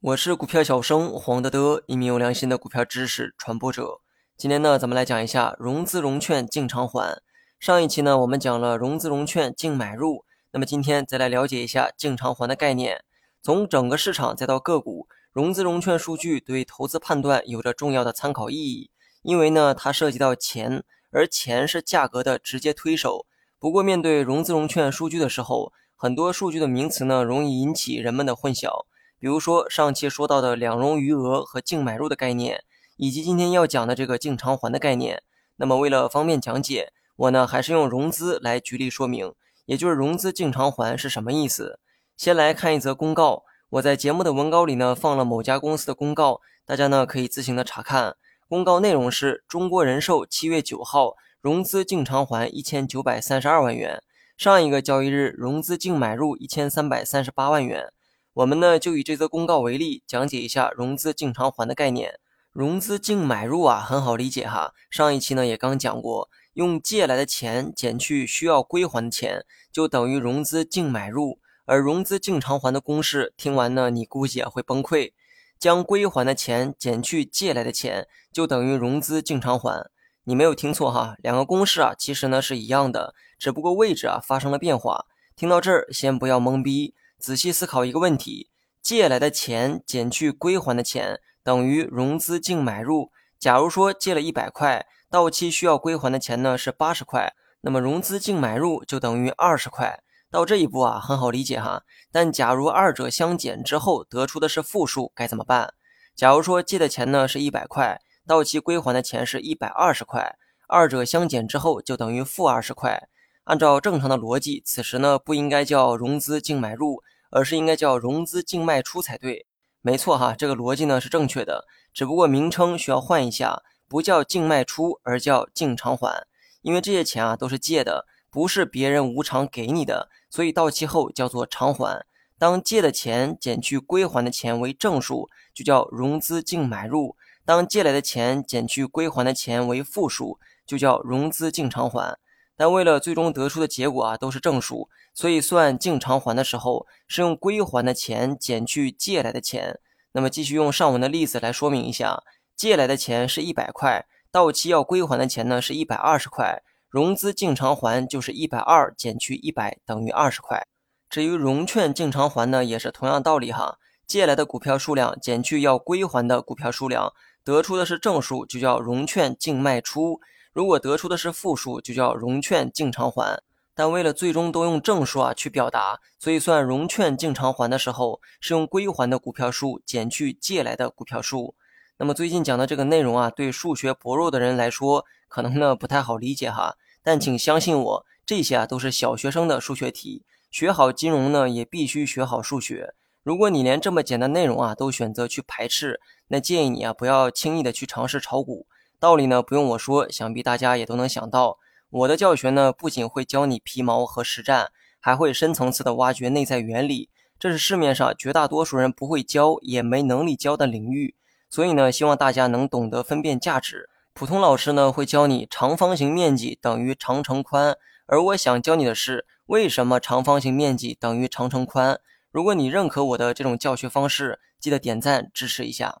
我是股票小生黄德德，一名有良心的股票知识传播者。今天呢，咱们来讲一下融资融券净偿还。上一期呢，我们讲了融资融券净买入，那么今天再来了解一下净偿还的概念。从整个市场再到个股，融资融券数据对投资判断有着重要的参考意义，因为呢，它涉及到钱，而钱是价格的直接推手。不过，面对融资融券数据的时候，很多数据的名词呢，容易引起人们的混淆。比如说上期说到的两融余额和净买入的概念，以及今天要讲的这个净偿还的概念。那么为了方便讲解，我呢还是用融资来举例说明，也就是融资净偿还是什么意思。先来看一则公告，我在节目的文稿里呢放了某家公司的公告，大家呢可以自行的查看。公告内容是中国人寿七月九号融资净偿还一千九百三十二万元，上一个交易日融资净买入一千三百三十八万元。我们呢就以这则公告为例，讲解一下融资净偿还的概念。融资净买入啊，很好理解哈。上一期呢也刚讲过，用借来的钱减去需要归还的钱，就等于融资净买入。而融资净偿还的公式，听完呢你估计也会崩溃。将归还的钱减去借来的钱，就等于融资净偿还。你没有听错哈，两个公式啊其实呢是一样的，只不过位置啊发生了变化。听到这儿先不要懵逼。仔细思考一个问题：借来的钱减去归还的钱等于融资净买入。假如说借了一百块，到期需要归还的钱呢是八十块，那么融资净买入就等于二十块。到这一步啊，很好理解哈。但假如二者相减之后得出的是负数，该怎么办？假如说借的钱呢是一百块，到期归还的钱是一百二十块，二者相减之后就等于负二十块。按照正常的逻辑，此时呢不应该叫融资净买入，而是应该叫融资净卖出才对。没错哈，这个逻辑呢是正确的，只不过名称需要换一下，不叫净卖出，而叫净偿还。因为这些钱啊都是借的，不是别人无偿给你的，所以到期后叫做偿还。当借的钱减去归还的钱为正数，就叫融资净买入；当借来的钱减去归还的钱为负数，就叫融资净偿还。但为了最终得出的结果啊都是正数，所以算净偿还的时候是用归还的钱减去借来的钱。那么继续用上文的例子来说明一下，借来的钱是一百块，到期要归还的钱呢是一百二十块，融资净偿还就是一百二减去一百等于二十块。至于融券净偿还呢，也是同样道理哈，借来的股票数量减去要归还的股票数量，得出的是正数，就叫融券净卖出。如果得出的是负数，就叫融券净偿还。但为了最终都用正数啊去表达，所以算融券净偿还的时候，是用归还的股票数减去借来的股票数。那么最近讲的这个内容啊，对数学薄弱的人来说，可能呢不太好理解哈。但请相信我，这些啊都是小学生的数学题。学好金融呢，也必须学好数学。如果你连这么简单内容啊都选择去排斥，那建议你啊不要轻易的去尝试炒股。道理呢不用我说，想必大家也都能想到。我的教学呢不仅会教你皮毛和实战，还会深层次的挖掘内在原理，这是市面上绝大多数人不会教也没能力教的领域。所以呢，希望大家能懂得分辨价值。普通老师呢会教你长方形面积等于长乘宽，而我想教你的是为什么长方形面积等于长乘宽。如果你认可我的这种教学方式，记得点赞支持一下。